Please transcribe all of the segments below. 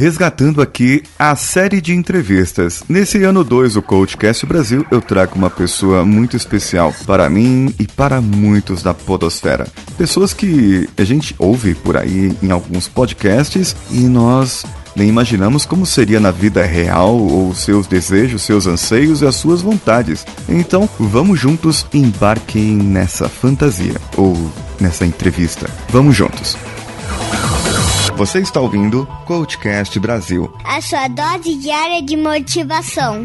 resgatando aqui a série de entrevistas. Nesse ano 2 do Coachcast Brasil, eu trago uma pessoa muito especial para mim e para muitos da podosfera. Pessoas que a gente ouve por aí em alguns podcasts e nós nem imaginamos como seria na vida real ou seus desejos, seus anseios e as suas vontades. Então, vamos juntos embarquem nessa fantasia ou nessa entrevista. Vamos juntos. Você está ouvindo Coachcast Brasil. A sua dose diária de motivação.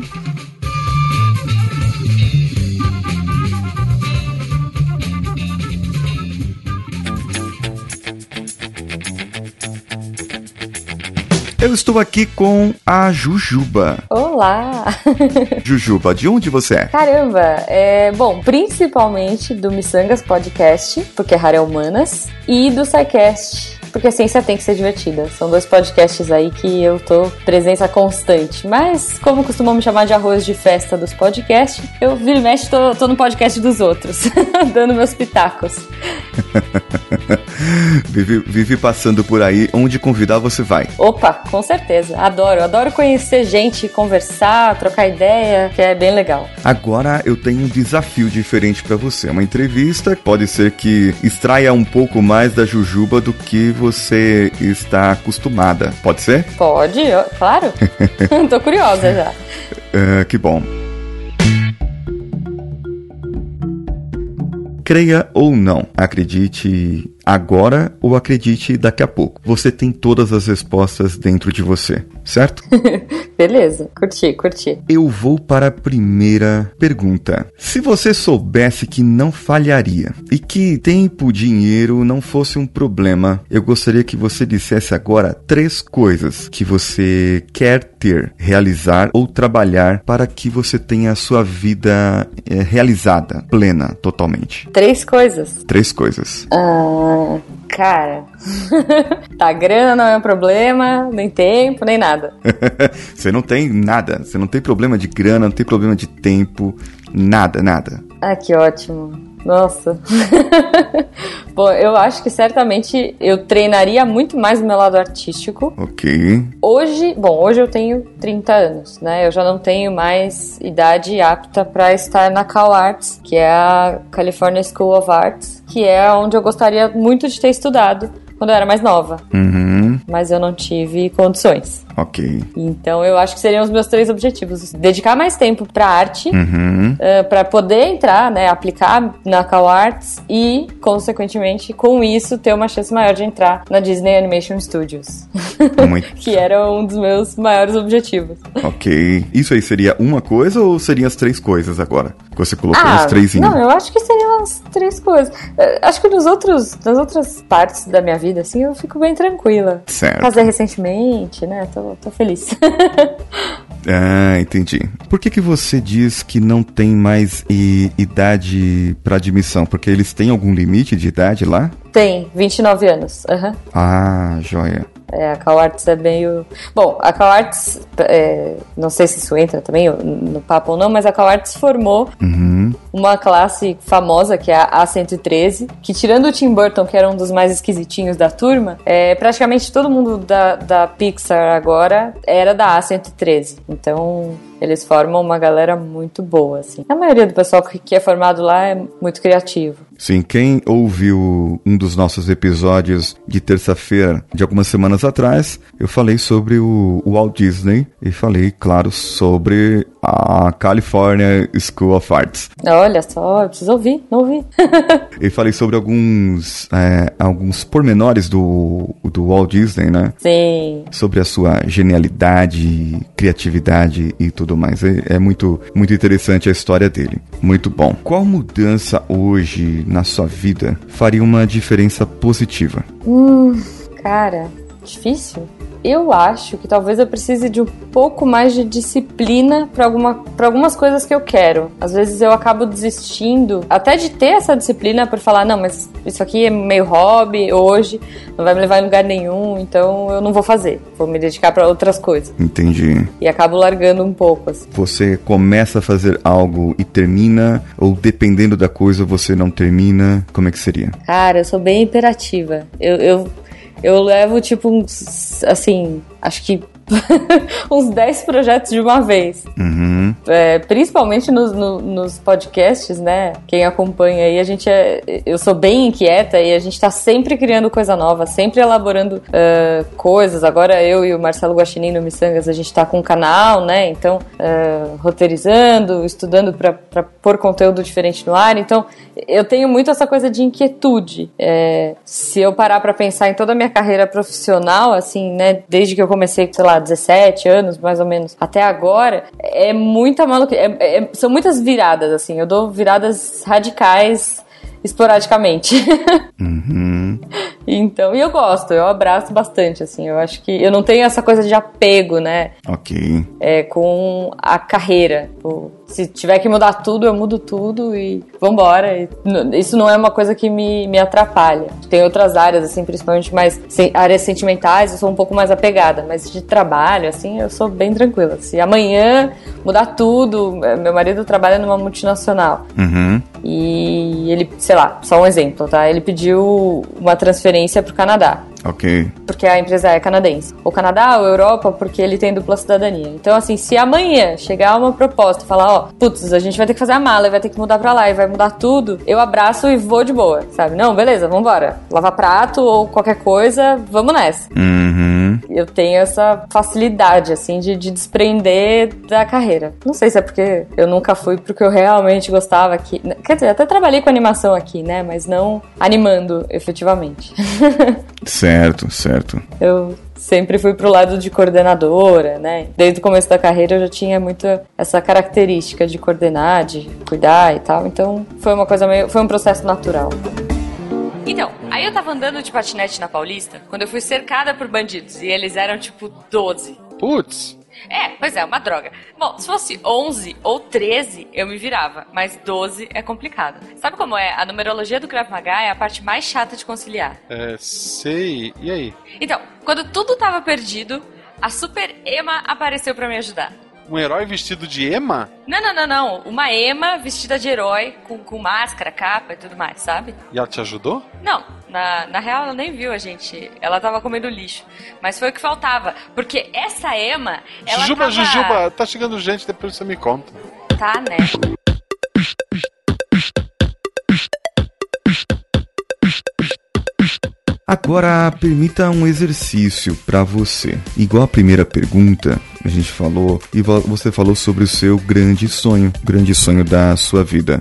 Eu estou aqui com a Jujuba. Olá! Jujuba, de onde você é? Caramba, é bom, principalmente do Missangas Podcast, porque é Rara Humanas, e do SciCast, porque a ciência tem que ser divertida. São dois podcasts aí que eu tô presença constante. Mas, como costumam me chamar de arroz de festa dos podcasts, eu vira e mexe tô, tô no podcast dos outros, dando meus pitacos. vive, vive passando por aí, onde convidar você vai. Opa, com certeza. Adoro, adoro conhecer gente, conversar, trocar ideia, que é bem legal. Agora eu tenho um desafio diferente para você. Uma entrevista pode ser que extraia um pouco mais da Jujuba do que você está acostumada. Pode ser? Pode, claro. Tô curiosa já. Uh, que bom. Creia ou não, acredite agora ou acredite daqui a pouco. Você tem todas as respostas dentro de você, certo? Beleza, curti, curti. Eu vou para a primeira pergunta. Se você soubesse que não falharia e que tempo, dinheiro não fosse um problema, eu gostaria que você dissesse agora três coisas que você quer ter, realizar ou trabalhar para que você tenha a sua vida é, realizada, plena, totalmente. Três coisas? Três coisas. Ah. Cara, tá, grana não é um problema, nem tempo, nem nada. você não tem nada, você não tem problema de grana, não tem problema de tempo, nada, nada. Ah, que ótimo. Nossa. Bom, eu acho que certamente eu treinaria muito mais no meu lado artístico. Ok. Hoje, bom, hoje eu tenho 30 anos, né? Eu já não tenho mais idade apta para estar na Cal Arts, que é a California School of Arts, que é onde eu gostaria muito de ter estudado quando eu era mais nova. Uhum. Mas eu não tive condições. Ok. Então eu acho que seriam os meus três objetivos: dedicar mais tempo para arte, uhum. uh, eh, para poder entrar, né, aplicar na Cal Arts e, consequentemente, com isso ter uma chance maior de entrar na Disney Animation Studios, que era um dos meus maiores objetivos. Ok. Isso aí seria uma coisa ou seriam as três coisas agora? Você colocou ah, os três em Não, eu acho que seriam as três coisas. Uh, acho que nos outros, nas outras partes da minha vida, assim, eu fico bem tranquila. Certo. Casei recentemente, né? Tô tô, feliz. ah, entendi. Por que, que você diz que não tem mais idade para admissão? Porque eles têm algum limite de idade lá? Tem, 29 anos. Uhum. Ah, joia. É, a CalArts é meio. Bom, a CalArts, é, não sei se isso entra também no papo ou não, mas a CalArts formou uhum. uma classe famosa, que é a A113, que tirando o Tim Burton, que era um dos mais esquisitinhos da turma, é, praticamente todo mundo da, da Pixar agora era da A113. Então, eles formam uma galera muito boa, assim. A maioria do pessoal que é formado lá é muito criativo. Sim, quem ouviu um dos nossos episódios de terça-feira de algumas semanas atrás, eu falei sobre o, Walt Disney e falei, claro, sobre a California School of Arts. Olha só, eu preciso ouvir, não ouvi. e falei sobre alguns, é, alguns pormenores do, do Walt Disney, né? Sim. Sobre a sua genialidade, criatividade e tudo mais. É, é muito, muito interessante a história dele. Muito bom. Qual mudança hoje na sua vida faria uma diferença positiva? Hum, cara, difícil eu acho que talvez eu precise de um pouco mais de disciplina para alguma, algumas coisas que eu quero. Às vezes eu acabo desistindo até de ter essa disciplina por falar, não, mas isso aqui é meio hobby hoje, não vai me levar em lugar nenhum, então eu não vou fazer. Vou me dedicar para outras coisas. Entendi. E acabo largando um pouco. Assim. Você começa a fazer algo e termina, ou dependendo da coisa você não termina, como é que seria? Cara, eu sou bem imperativa. Eu, eu eu levo, tipo, uns, assim, acho que uns 10 projetos de uma vez. Uhum. É, principalmente nos, no, nos podcasts, né? Quem acompanha aí, a gente é. Eu sou bem inquieta e a gente tá sempre criando coisa nova, sempre elaborando uh, coisas. Agora eu e o Marcelo Guaxinim no Missangas, a gente tá com um canal, né? Então, uh, roteirizando, estudando para pôr conteúdo diferente no ar. Então, eu tenho muito essa coisa de inquietude. É, se eu parar para pensar em toda a minha carreira profissional, assim, né? Desde que eu comecei, sei lá, 17 anos, mais ou menos, até agora, é muita maluquice. É, é, são muitas viradas, assim. Eu dou viradas radicais esporadicamente. Uhum. então, e eu gosto, eu abraço bastante, assim. Eu acho que eu não tenho essa coisa de apego, né? Ok. É, com a carreira. Tipo, se tiver que mudar tudo, eu mudo tudo e vambora. Isso não é uma coisa que me, me atrapalha. Tem outras áreas, assim, principalmente mais áreas sentimentais, eu sou um pouco mais apegada, mas de trabalho, assim, eu sou bem tranquila. Se amanhã mudar tudo, é, meu marido trabalha numa multinacional uhum. e ele, sei lá, só um exemplo, tá? Ele pediu uma transferência pro Canadá. Ok. Porque a empresa é canadense. O Canadá ou Europa, porque ele tem dupla cidadania. Então, assim, se amanhã chegar uma proposta e falar, ó, putz, a gente vai ter que fazer a mala vai ter que mudar pra lá e vai mudar tudo, eu abraço e vou de boa, sabe? Não, beleza, vambora. Lavar prato ou qualquer coisa, vamos nessa. Uhum. Eu tenho essa facilidade, assim, de, de desprender da carreira. Não sei se é porque eu nunca fui porque eu realmente gostava aqui. Quer dizer, até trabalhei com animação aqui, né? Mas não animando efetivamente. certo, certo. Eu sempre fui pro lado de coordenadora, né? Desde o começo da carreira eu já tinha muito essa característica de coordenar, de cuidar e tal. Então foi uma coisa meio, foi um processo natural. Então, aí eu tava andando de patinete na Paulista quando eu fui cercada por bandidos e eles eram tipo 12. Putz. É, pois é, uma droga. Bom, se fosse 11 ou 13, eu me virava, mas 12 é complicado. Sabe como é? A numerologia do Krav Maga é a parte mais chata de conciliar. É, sei. E aí? Então, quando tudo tava perdido, a Super Ema apareceu para me ajudar. Um herói vestido de ema? Não, não, não, não. Uma ema vestida de herói, com, com máscara, capa e tudo mais, sabe? E ela te ajudou? Não, na, na real ela nem viu a gente. Ela tava comendo lixo. Mas foi o que faltava. Porque essa ema. Ela Jujuba, tava... Jujuba, tá chegando gente, depois você me conta. Tá, né? Agora, permita um exercício para você. Igual a primeira pergunta, a gente falou, e você falou sobre o seu grande sonho, grande sonho da sua vida.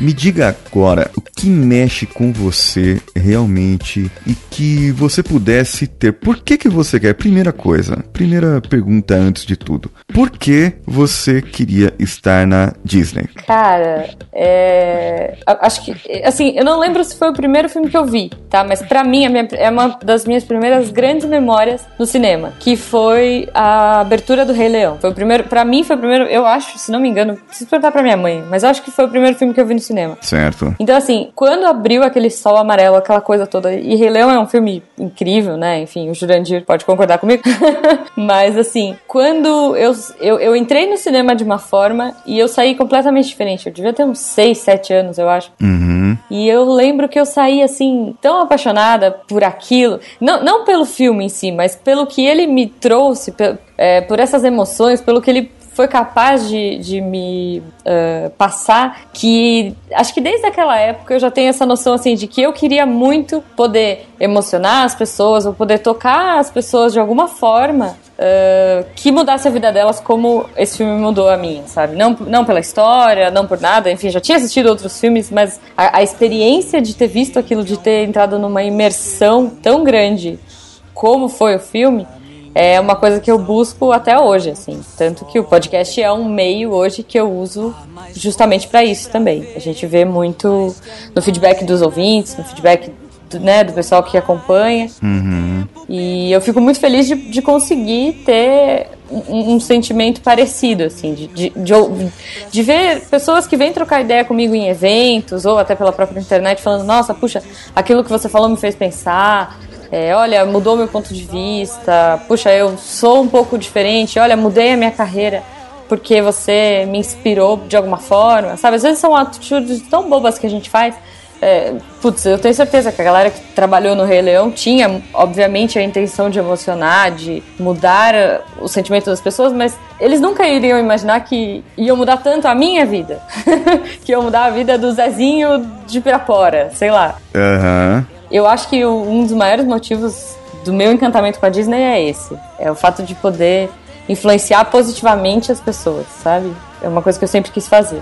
Me diga agora o que mexe com você realmente e que você pudesse ter. Por que que você quer? Primeira coisa, primeira pergunta antes de tudo. Por que você queria estar na Disney? Cara, é... acho que assim, eu não lembro se foi o primeiro filme que eu vi, tá? Mas para mim minha, é uma das minhas primeiras grandes memórias no cinema, que foi a abertura do Rei Leão. Foi o primeiro, para mim foi o primeiro, eu acho, se não me engano, preciso perguntar pra minha mãe, mas acho que foi o primeiro filme que eu vi no cinema. Certo. Então assim, quando abriu aquele sol amarelo, aquela coisa toda, e Rei Leão é um filme incrível, né? Enfim, o Jurandir pode concordar comigo. mas assim, quando eu, eu, eu entrei no cinema de uma forma e eu saí completamente diferente. Eu devia ter uns 6, 7 anos, eu acho. Uhum. E eu lembro que eu saí assim, tão apaixonada por aquilo. Não, não pelo filme em si, mas pelo que ele me trouxe, é, por essas emoções, pelo que ele foi capaz de, de me uh, passar, que acho que desde aquela época eu já tenho essa noção assim de que eu queria muito poder emocionar as pessoas, ou poder tocar as pessoas de alguma forma uh, que mudasse a vida delas como esse filme mudou a minha, sabe? Não, não pela história, não por nada, enfim, já tinha assistido outros filmes, mas a, a experiência de ter visto aquilo, de ter entrado numa imersão tão grande como foi o filme, é uma coisa que eu busco até hoje, assim. Tanto que o podcast é um meio hoje que eu uso justamente para isso também. A gente vê muito no feedback dos ouvintes, no feedback do, né, do pessoal que acompanha. Uhum. E eu fico muito feliz de, de conseguir ter um, um, sentimento parecido, assim, de, de, de, de, ver pessoas que vêm trocar ideia comigo em eventos ou até pela própria internet falando, nossa, puxa, aquilo que você falou me fez pensar, é, olha, mudou meu ponto de vista, puxa, eu sou um pouco diferente, olha, mudei a minha carreira porque você me inspirou de alguma forma, sabe? Às vezes são atitudes tão bobas que a gente faz É, putz, eu tenho certeza que a galera que trabalhou no Rei Leão tinha, obviamente, a intenção de emocionar, de mudar uh, o sentimento das pessoas, mas eles nunca iriam imaginar que iam mudar tanto a minha vida. que iam mudar a vida do Zezinho de Pirapora, sei lá. Aham. Eu acho que um dos maiores motivos do meu encantamento com a Disney é esse. É o fato de poder influenciar positivamente as pessoas, sabe? É uma coisa que eu sempre quis fazer.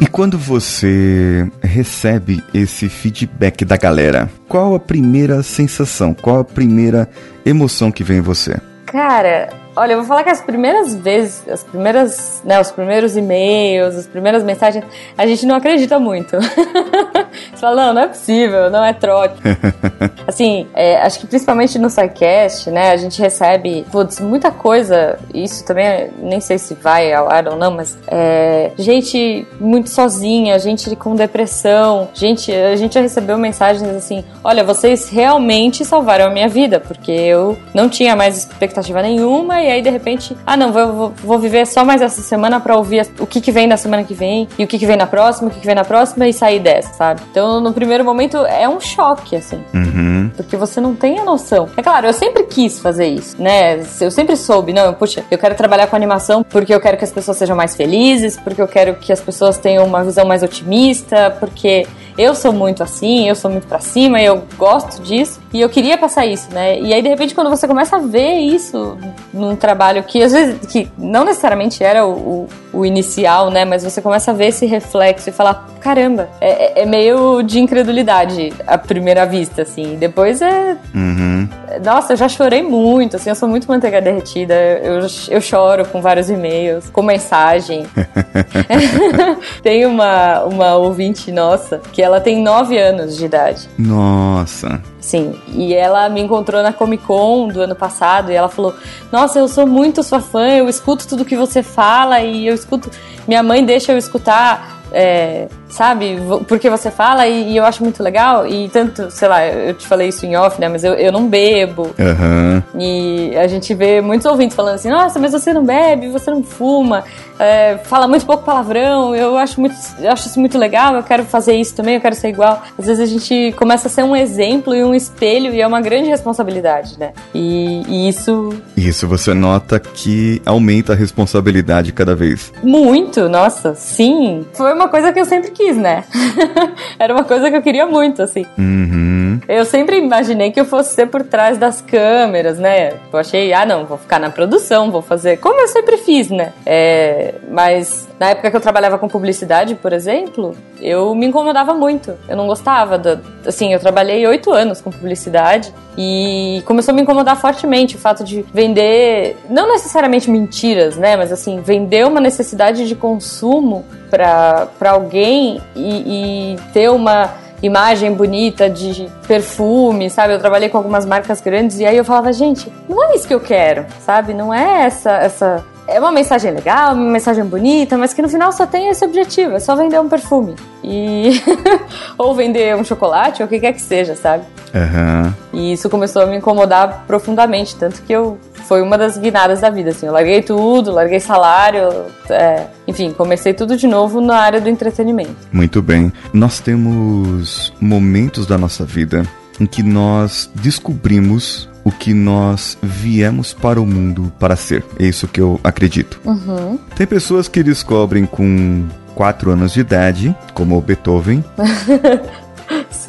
E quando você recebe esse feedback da galera, qual a primeira sensação, qual a primeira emoção que vem em você? Cara, olha, eu vou falar que as primeiras vezes, as primeiras, né, os primeiros e-mails, as primeiras mensagens, a gente não acredita muito. Você fala, não, não é possível, não é trote. assim, é, acho que principalmente no SciCast, né, a gente recebe, putz, muita coisa, isso também, nem sei se vai ao ar ou não, mas é, gente muito sozinha, gente com depressão, gente, a gente já recebeu mensagens assim, olha, vocês realmente salvaram a minha vida, porque eu não tinha mais expectativa nenhuma, e aí de repente, ah não, vou, vou, viver só mais essa semana pra ouvir as- o que, que vem na semana que vem, e o que, que vem na próxima, o que, que vem na próxima, e sair dessa, sabe? Então, no primeiro momento, é um choque, assim. Uhum. Porque você não tem a noção. É claro, eu sempre quis fazer isso, né? Eu sempre soube, não, puxa, eu quero trabalhar com animação porque eu quero que as pessoas sejam mais felizes, porque eu quero que as pessoas tenham uma visão mais otimista, porque eu sou muito assim, eu sou muito pra cima, eu gosto disso e eu queria passar isso, né? E aí de repente quando você começa a ver isso num trabalho que às vezes que não necessariamente era o, o, o inicial, né? Mas você começa a ver esse reflexo e falar, caramba, é, é meio de incredulidade à primeira vista, assim. Depois é Uhum. nossa, eu já chorei muito, assim, eu sou muito manteiga derretida. Eu, eu choro com vários e-mails, com mensagem. tem uma, uma ouvinte nossa que ela tem 9 anos de idade. Nossa. Sim, e ela me encontrou na Comic Con do ano passado e ela falou: Nossa, eu sou muito sua fã, eu escuto tudo que você fala e eu escuto. Minha mãe deixa eu escutar. é, sabe, porque você fala e, e eu acho muito legal. E tanto, sei lá, eu te falei isso em off, né? Mas eu, eu não bebo. Aham. E a gente vê muitos ouvintes falando assim: Nossa, mas você não bebe, você não fuma, é, fala muito pouco palavrão. Eu acho, muito, eu acho isso muito legal, eu quero fazer isso também, eu quero ser igual. Às vezes a gente começa a ser um exemplo e um espelho, e é uma grande responsabilidade, né? E, e isso Isso você nota que aumenta a responsabilidade cada vez. muito, nossa, sim. Foi uma coisa que eu sempre quis, né? Era uma coisa que eu queria muito, assim. Uhum. Eu sempre imaginei que eu fosse ser por trás das câmeras, né? Eu achei, ah, não, vou ficar na produção, vou fazer como eu sempre fiz, né? É, mas na época que eu trabalhava com publicidade, por exemplo, eu me incomodava muito. Eu não gostava da. Assim, eu trabalhei oito anos com publicidade e começou a me incomodar fortemente o fato de vender, não necessariamente mentiras, né? Mas assim, vender uma necessidade de consumo para alguém e, e ter uma imagem bonita de perfume, sabe? Eu trabalhei com algumas marcas grandes e aí eu falava, gente, não é isso que eu quero, sabe? Não é essa essa é uma mensagem legal, uma mensagem bonita, mas que no final só tem esse objetivo, é só vender um perfume. E ou vender um chocolate ou o que quer que seja, sabe? Aham. E isso começou a me incomodar profundamente, tanto que eu foi uma das guinadas da vida, assim. Eu larguei tudo, larguei salário, é, enfim, comecei tudo de novo na área do entretenimento. Muito bem. Nós temos momentos da nossa vida em que nós descobrimos o que nós viemos para o mundo para ser. É isso que eu acredito. Uhum. Tem pessoas que descobrem com 4 anos de idade, como o Beethoven,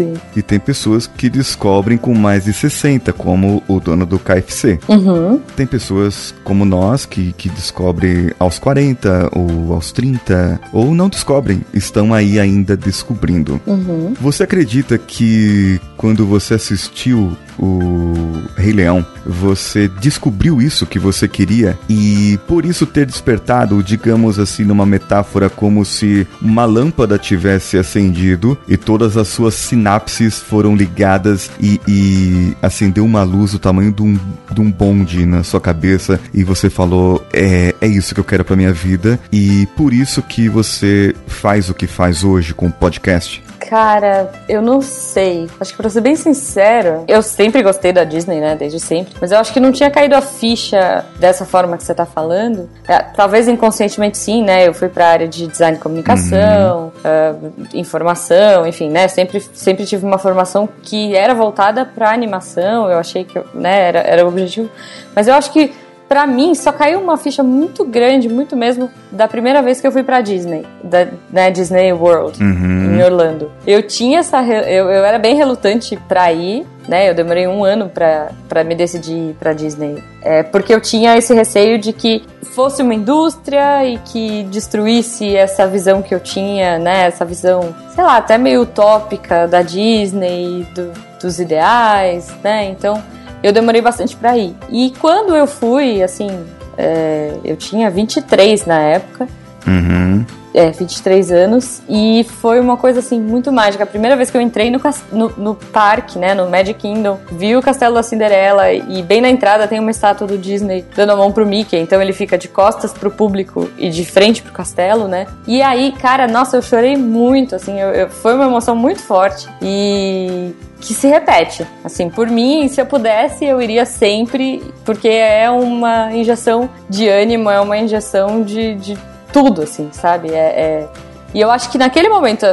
Sim. e tem pessoas que descobrem com mais de 60, como o dono do KFC. Uhum. Tem pessoas como nós que, que descobrem aos 40 ou aos 30, ou não descobrem, estão aí ainda descobrindo. Uhum. Você acredita que quando você assistiu o Rei Leão, você descobriu isso que você queria e por isso ter despertado, digamos assim, numa metáfora como se uma lâmpada tivesse acendido e todas as suas sinapses foram ligadas e, e acendeu uma luz do tamanho de um, de um bonde na sua cabeça e você falou: é, é isso que eu quero pra minha vida e por isso que você faz o que faz hoje com o podcast? Cara, eu não sei. Acho que pra ser bem sincero, eu sempre gostei da Disney, né? Desde sempre. Mas eu acho que não tinha caído a ficha dessa forma que você tá falando. É, talvez inconscientemente sim, né? Eu fui pra área de design e comunicação, uh, informação, enfim, né? Sempre, sempre tive uma formação que era voltada pra animação. Eu achei que, né, era, era o objetivo. Mas eu acho que pra mim, só caiu uma ficha muito grande, muito mesmo, da primeira vez que eu fui pra Disney, da né, Disney World, Uhum. em Orlando. Eu tinha essa. Eu, eu era bem relutante pra ir, né? Eu demorei um ano pra, pra me decidir ir pra Disney. É, porque eu tinha esse receio de que fosse uma indústria e que destruísse essa visão que eu tinha, né? Essa visão, sei lá, até meio utópica da Disney, do- dos ideais, né? Então eu demorei bastante pra ir. E quando eu fui, assim, é, eu tinha 23 na época. Uhum. É, 23 anos. E foi uma coisa, assim, muito mágica. A primeira vez que eu entrei no, no, no parque, né, no Magic Kingdom, vi o Castelo da Cinderela e bem na entrada tem uma estátua do Disney dando a mão pro Mickey. Então ele fica de costas pro público e de frente pro castelo, né? E aí, cara, nossa, eu chorei muito, assim, eu- eu- foi uma emoção muito forte. E que se repete. Assim, por mim, se eu pudesse, eu iria sempre, porque é uma injeção de ânimo, é uma injeção de, de tudo, assim, sabe? É, é- E eu acho que naquele momento,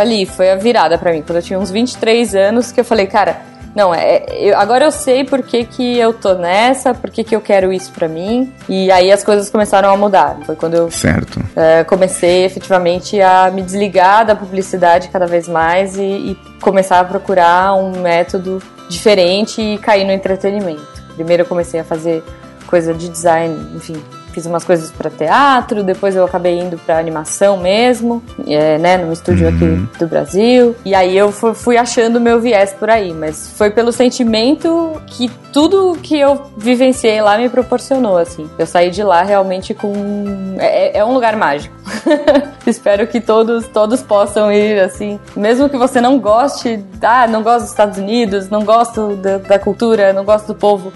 ali, foi a virada pra mim, quando eu tinha uns 23 anos, que eu falei, cara, não, é, eu- agora eu sei por que, que eu tô nessa, por que, que eu quero isso pra mim. E aí as coisas começaram a mudar. Foi quando eu é, comecei efetivamente a me desligar da publicidade cada vez mais e, e começar a procurar um método diferente e cair no entretenimento. Primeiro eu comecei a fazer coisa de design, enfim, fiz umas coisas para teatro, depois eu acabei indo para animação mesmo, é, né, num estúdio Uhum. aqui do Brasil. E aí eu fu- fui achando o meu viés por aí, mas foi pelo sentimento que tudo que eu vivenciei lá me proporcionou, assim. Eu saí de lá realmente com é, é um lugar mágico. Espero que todos todos possam ir assim, mesmo que você não goste, ah, não gosto dos Estados Unidos, não gosto da, da cultura, não gosto do povo.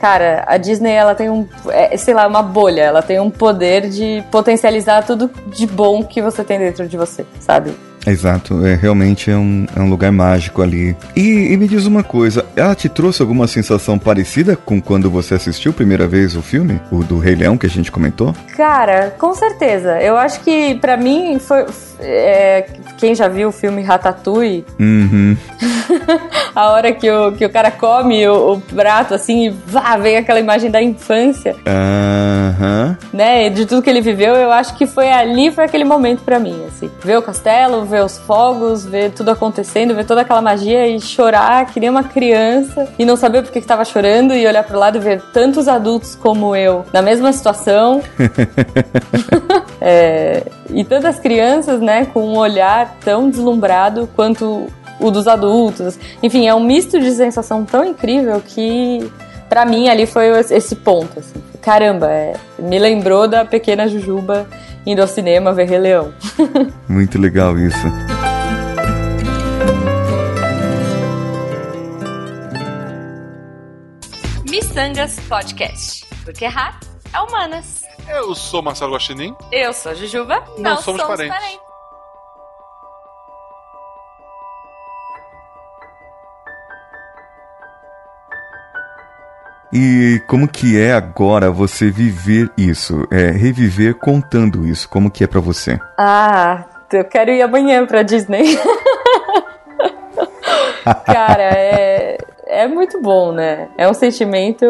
Cara, a Disney, ela tem um, é, sei lá, uma bolha. Ela tem um poder de potencializar tudo de bom que você tem dentro de você, sabe? Exato, é, realmente é um, é um lugar mágico ali. E, e me diz uma coisa, ela te trouxe alguma sensação parecida com quando você assistiu a primeira vez o filme? O do Rei Leão que a gente comentou? Cara, com certeza. Eu acho que pra mim foi. é, quem já viu o filme Ratatouille, Uhum. a hora que o, que o cara come o, o prato assim e vá, vem aquela imagem da infância, Aham. né? De tudo que ele viveu, eu acho que foi ali, foi aquele momento pra mim, assim. Ver o castelo, ver os fogos, ver tudo acontecendo, ver toda aquela magia e chorar que nem uma criança e não saber por que que tava chorando e olhar pro lado e ver tantos adultos como eu na mesma situação. É, e tantas crianças, né, com um olhar tão deslumbrado quanto o dos adultos. Enfim, é um misto de sensação tão incrível que, pra mim, ali foi esse ponto. Assim. Caramba, é, me lembrou da pequena Jujuba indo ao cinema ver Rei Leão. Muito legal isso. Missangas Podcast. Porque errar é humanas. Eu sou Marcelo Guaxinim. Eu sou a Jujuba. Não somos parentes. E como que é agora você viver isso? É, reviver contando isso. Como que é pra você? Ah, eu quero ir amanhã pra Disney. Cara, é, é muito bom, né? É um sentimento.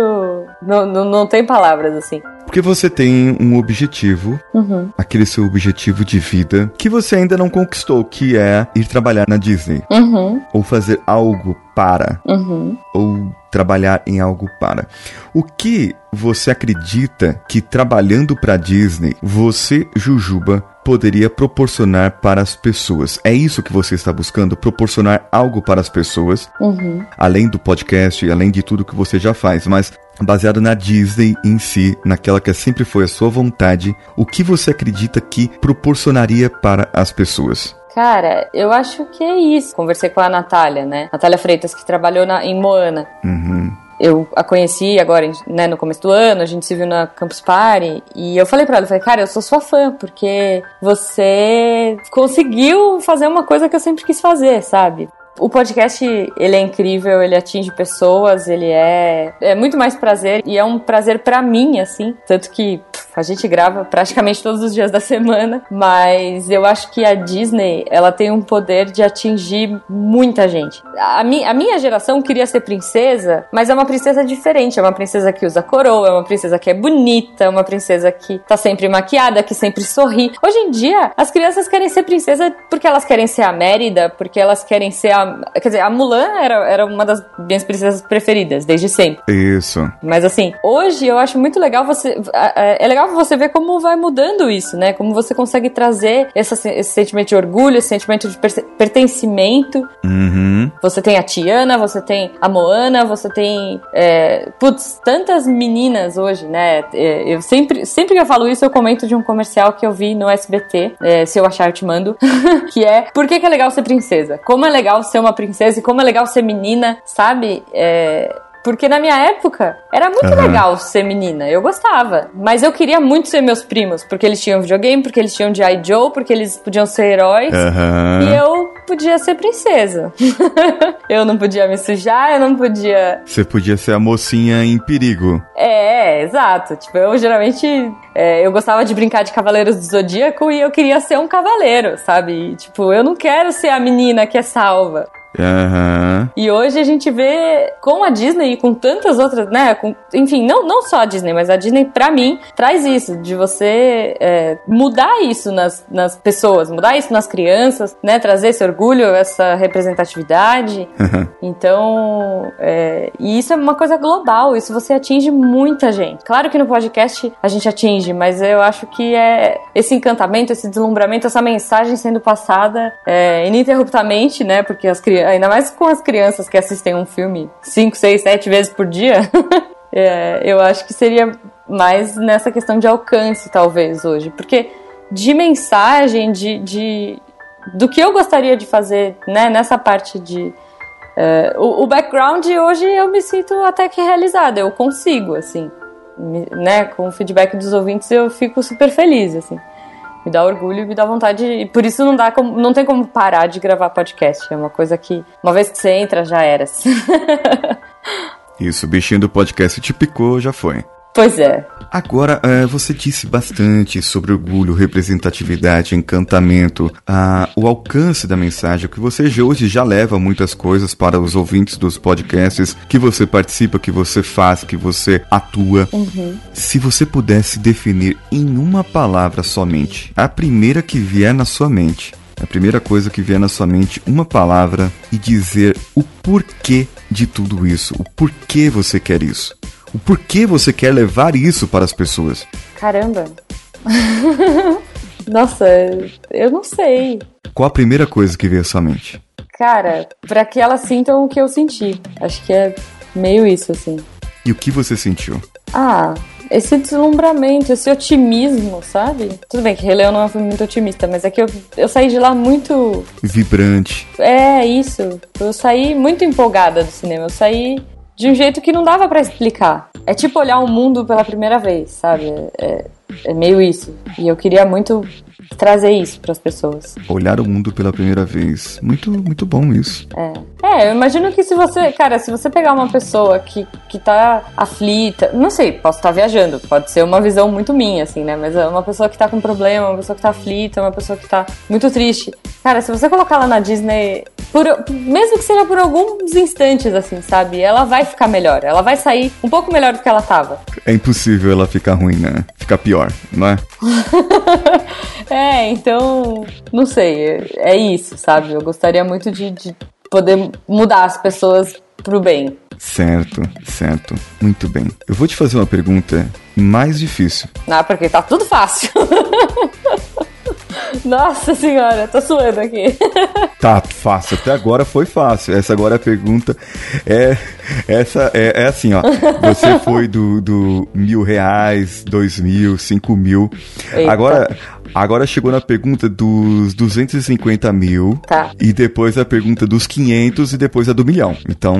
Não, não, não tem palavras assim. Porque você tem um objetivo, Uhum. aquele seu objetivo de vida, que você ainda não conquistou, que é ir trabalhar na Disney. Uhum. Ou fazer algo para. Uhum. ou trabalhar em algo para. O que você acredita que trabalhando para Disney, você, Jujuba, poderia proporcionar para as pessoas? É isso que você está buscando? Proporcionar algo para as pessoas, Uhum. além do podcast e além de tudo que você já faz, mas baseado na Disney em si, naquela que sempre foi a sua vontade, o que você acredita que proporcionaria para as pessoas? Cara, eu acho que é isso. Conversei com a Natália, né? Natália Freitas, que trabalhou na, em Moana. Uhum. eu a conheci agora, né, no começo do ano, a gente se viu na Campus Party, e eu falei pra ela, eu falei, cara, eu sou sua fã, porque você conseguiu fazer uma coisa que eu sempre quis fazer, sabe? O podcast, ele é incrível, ele atinge pessoas, ele é, é muito mais prazer e é um prazer para mim, assim. Tanto que pff, a gente grava praticamente todos os dias da semana, mas eu acho que a Disney, ela tem um poder de atingir muita gente. A, mi, a minha geração queria ser princesa, mas é uma princesa diferente, é uma princesa que usa coroa, é uma princesa que é bonita, é uma princesa que tá sempre maquiada, que sempre sorri. Hoje em dia, as crianças querem ser princesa porque elas querem ser a Mérida, porque elas querem ser a Quer dizer, a Mulan era, era uma das minhas princesas preferidas, desde sempre. Isso. Mas assim, hoje eu acho muito legal você. É legal você ver como vai mudando isso, né? Como você consegue trazer essa, esse sentimento de orgulho, esse sentimento de pertencimento. Uhum. Você tem a Tiana, você tem a Moana, você tem. É, putz, tantas meninas hoje, né? É, eu sempre, sempre que eu falo isso, eu comento de um comercial que eu vi no SBT. É, se eu achar, eu te mando. que é Por que, que é legal ser princesa? Como é legal ser uma princesa e como é legal ser menina, sabe? É, porque na minha época era muito uhum. legal ser menina, eu gostava. Mas eu queria muito ser meus primos, porque eles tinham videogame, porque eles tinham G.I. Joe, porque eles podiam ser heróis. Uhum. E eu podia ser princesa. eu não podia me sujar, eu não podia. Você podia ser a mocinha em perigo. É, exato. Tipo, eu geralmente. É, eu gostava de brincar de Cavaleiros do Zodíaco e eu queria ser um cavaleiro, sabe? E, tipo, eu não quero ser a menina que é salva. Uhum. E hoje a gente vê com a Disney e com tantas outras, né? Com, enfim, não, não só a Disney, mas a Disney, pra mim, traz isso, de você é, mudar isso nas, nas pessoas, mudar isso nas crianças, né? Trazer esse orgulho, essa representatividade. Uhum. Então, é, e isso é uma coisa global, isso você atinge muita gente. Claro que no podcast a gente atinge, mas eu acho que é esse encantamento, esse deslumbramento, essa mensagem sendo passada é, ininterruptamente, né? Porque as crianças ainda mais com as crianças que assistem um filme 5, 6, 7 vezes por dia, é, eu acho que seria mais nessa questão de alcance, talvez, hoje. Porque de mensagem, de, de do que eu gostaria de fazer né, nessa parte de. É, o, o, background hoje eu me sinto até que realizada, eu consigo, assim. né, com o feedback dos ouvintes eu fico super feliz, assim me dá orgulho e me dá vontade. E por isso não dá como, não tem como parar de gravar podcast. É uma coisa que, uma vez que você entra, já era. isso, o bichinho do podcast te picou, já foi. Pois é. Agora, é, você disse bastante sobre orgulho, representatividade, encantamento, a, o alcance da mensagem, que você hoje já leva muitas coisas para os ouvintes dos podcasts, que você participa, que você faz, que você atua. Uhum. Se você pudesse definir em uma palavra somente, a primeira que vier na sua mente, a primeira coisa que vier na sua mente, uma palavra e dizer o porquê de tudo isso, o porquê você quer isso. O porquê você quer levar isso para as pessoas? Caramba. Nossa, eu não sei. Qual a primeira coisa que veio à sua mente? Cara, para que elas sintam o que eu senti. Acho que é meio isso, assim. E o que você sentiu? Ah, esse deslumbramento, esse otimismo, sabe? Tudo bem que Rei Leão não é filme muito otimista, mas é que eu, eu saí de lá muito. Vibrante. É, isso. Eu saí muito empolgada do cinema. Eu saí de um jeito que não dava para explicar. É tipo olhar o mundo pela primeira vez, sabe? É, é meio isso. E eu queria muito trazer isso para as pessoas. Olhar o mundo pela primeira vez. Muito, muito bom isso. É. É, eu imagino que se você, cara, se você pegar uma pessoa que, que tá aflita, não sei, posso estar viajando, pode ser uma visão muito minha, assim, né? Mas é uma pessoa que tá com problema, uma pessoa que tá aflita, uma pessoa que tá muito triste. Cara, se você colocar ela na Disney, por, mesmo que seja por alguns instantes, assim, sabe? Ela vai ficar melhor, ela vai sair um pouco melhor do que ela tava. É impossível ela ficar ruim, né? Ficar pior, não é? é, então, não sei, é isso, sabe? Eu gostaria muito de, de poder mudar as pessoas pro bem. Certo, certo. Muito bem. Eu vou te fazer uma pergunta mais difícil. Ah, porque tá tudo fácil. Nossa senhora, tô suando aqui. Tá fácil, até agora foi fácil. Essa agora é a pergunta é essa é, é assim, ó. Você foi do, do mil reais, dois mil, cinco mil. Eita. Agora Agora chegou na pergunta dos 250 mil. Tá. E depois a pergunta dos 500 e depois a do milhão. Então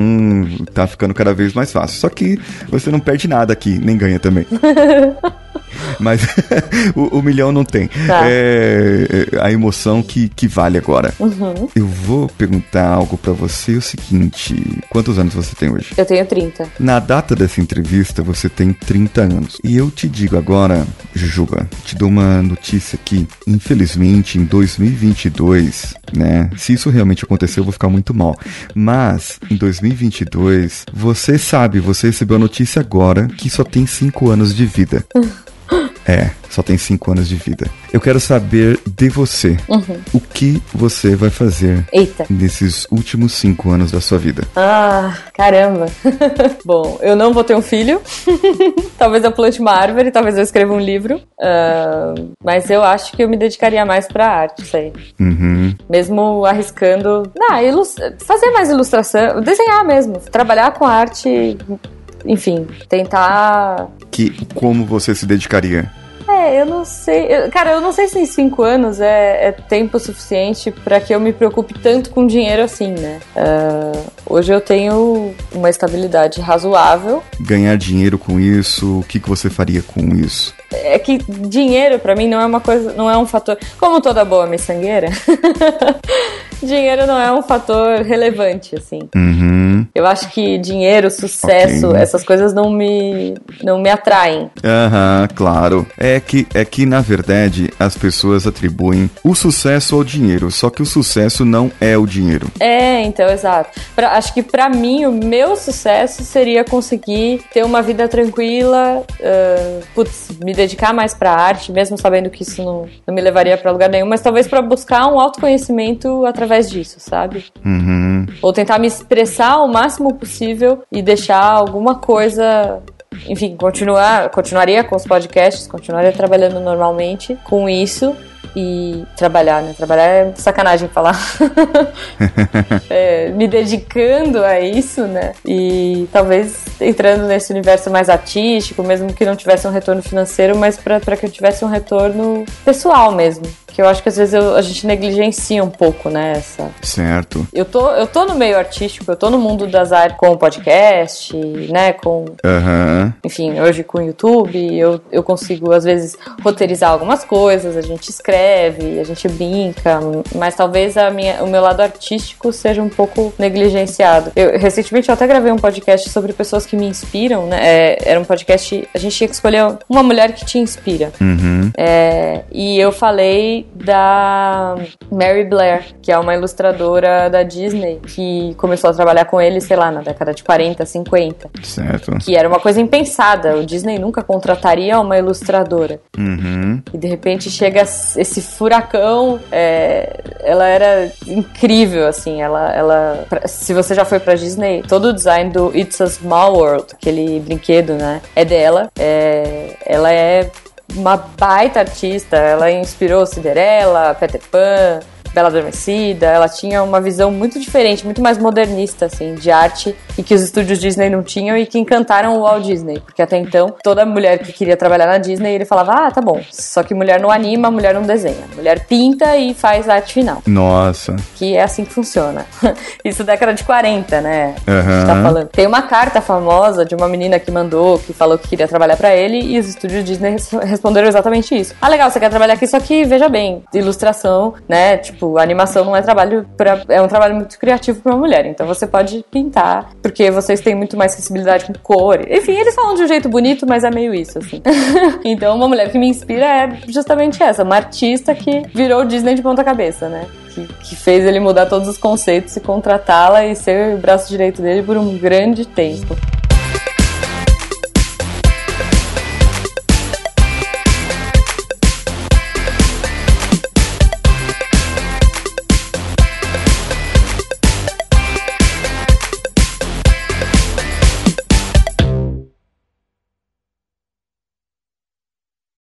tá ficando cada vez mais fácil. Só que você não perde nada aqui, nem ganha também. Mas o, o, milhão não tem. Tá. É, é, a emoção que, que vale agora. Uhum. Eu vou perguntar algo para você o seguinte: quantos anos você tem hoje? Eu tenho 30. Na data dessa entrevista, você tem 30 anos. E eu te digo agora, Jujuba, te dou uma notícia que, infelizmente, em 2022, né? Se isso realmente acontecer, eu vou ficar muito mal. Mas, em 2022, você sabe, você recebeu a notícia agora que só tem 5 anos de vida. É, só tem 5 anos de vida. Eu quero saber de você. Uhum. O que você vai fazer Eita. nesses últimos 5 anos da sua vida? Ah, caramba. Bom, eu não vou ter um filho. talvez eu plante uma árvore, talvez eu escreva um livro. Uh, mas eu acho que eu me dedicaria mais pra arte, isso aí. Uhum. Mesmo arriscando. Ah, fazer mais ilustração, desenhar mesmo. Trabalhar com arte enfim, tentar. Que como você se dedicaria? É, eu não sei. Eu, cara, eu não sei se em cinco anos é, é tempo suficiente para que eu me preocupe tanto com dinheiro assim, né? Uh, hoje eu tenho uma estabilidade razoável. Ganhar dinheiro com isso, o que, que você faria com isso? É que dinheiro para mim não é uma coisa, não é um fator. Como toda boa miçangueira, dinheiro não é um fator relevante, assim. Uhum. Eu acho que dinheiro, sucesso, okay. essas coisas não me, não me atraem. Aham, uhum, claro. É que, é que, na verdade, as pessoas atribuem o sucesso ao dinheiro, só que o sucesso não é o dinheiro. É, então, exato. Pra, acho que para mim, o meu sucesso seria conseguir ter uma vida tranquila, uh, putz, me dedicar mais pra arte, mesmo sabendo que isso não, não me levaria para lugar nenhum, mas talvez para buscar um autoconhecimento através disso, sabe? Uhum. Ou tentar me expressar o máximo possível e deixar alguma coisa enfim, continuar, continuaria com os podcasts, continuaria trabalhando normalmente com isso e trabalhar, né? Trabalhar é sacanagem falar. é, me dedicando a isso, né? E talvez entrando nesse universo mais artístico, mesmo que não tivesse um retorno financeiro, mas para que eu tivesse um retorno pessoal mesmo que eu acho que às vezes eu, a gente negligencia um pouco, né? Essa... Certo. Eu tô, eu tô no meio artístico, eu tô no mundo das artes com o podcast, né? Com. Uhum. Enfim, hoje com o YouTube, eu, eu consigo às vezes roteirizar algumas coisas, a gente escreve, a gente brinca, mas talvez a minha, o meu lado artístico seja um pouco negligenciado. Eu, recentemente eu até gravei um podcast sobre pessoas que me inspiram, né? É, era um podcast, a gente tinha que escolher uma mulher que te inspira. Uhum. É, e eu falei da Mary Blair, que é uma ilustradora da Disney, que começou a trabalhar com ele, sei lá, na década de 40, 50. Certo. Que era uma coisa impensada. O Disney nunca contrataria uma ilustradora. Uhum. E de repente chega esse furacão. É, ela era incrível, assim. Ela, ela. Se você já foi pra Disney, todo o design do It's a Small World, aquele brinquedo, né? É dela. É, ela é uma baita artista. Ela inspirou Cinderela, Peter Pan, Bela Adormecida, ela tinha uma visão muito diferente, muito mais modernista, assim, de arte e que os estúdios Disney não tinham e que encantaram o Walt Disney, porque até então toda mulher que queria trabalhar na Disney ele falava, ah, tá bom, só que mulher não anima, mulher não desenha, mulher pinta e faz arte final. Nossa. Que é assim que funciona. Isso década de 40, né? Uhum. A gente tá falando. Tem uma carta famosa de uma menina que mandou, que falou que queria trabalhar para ele e os estúdios Disney responderam exatamente isso. Ah, legal, você quer trabalhar aqui, só que veja bem, ilustração, né? Tipo, Tipo, animação não é trabalho para é um trabalho muito criativo para uma mulher. Então você pode pintar, porque vocês têm muito mais sensibilidade com cor. Enfim, eles falam de um jeito bonito, mas é meio isso, assim. então, uma mulher que me inspira é justamente essa, uma artista que virou Disney de ponta cabeça, né? Que, que fez ele mudar todos os conceitos e contratá-la e ser o braço direito dele por um grande tempo.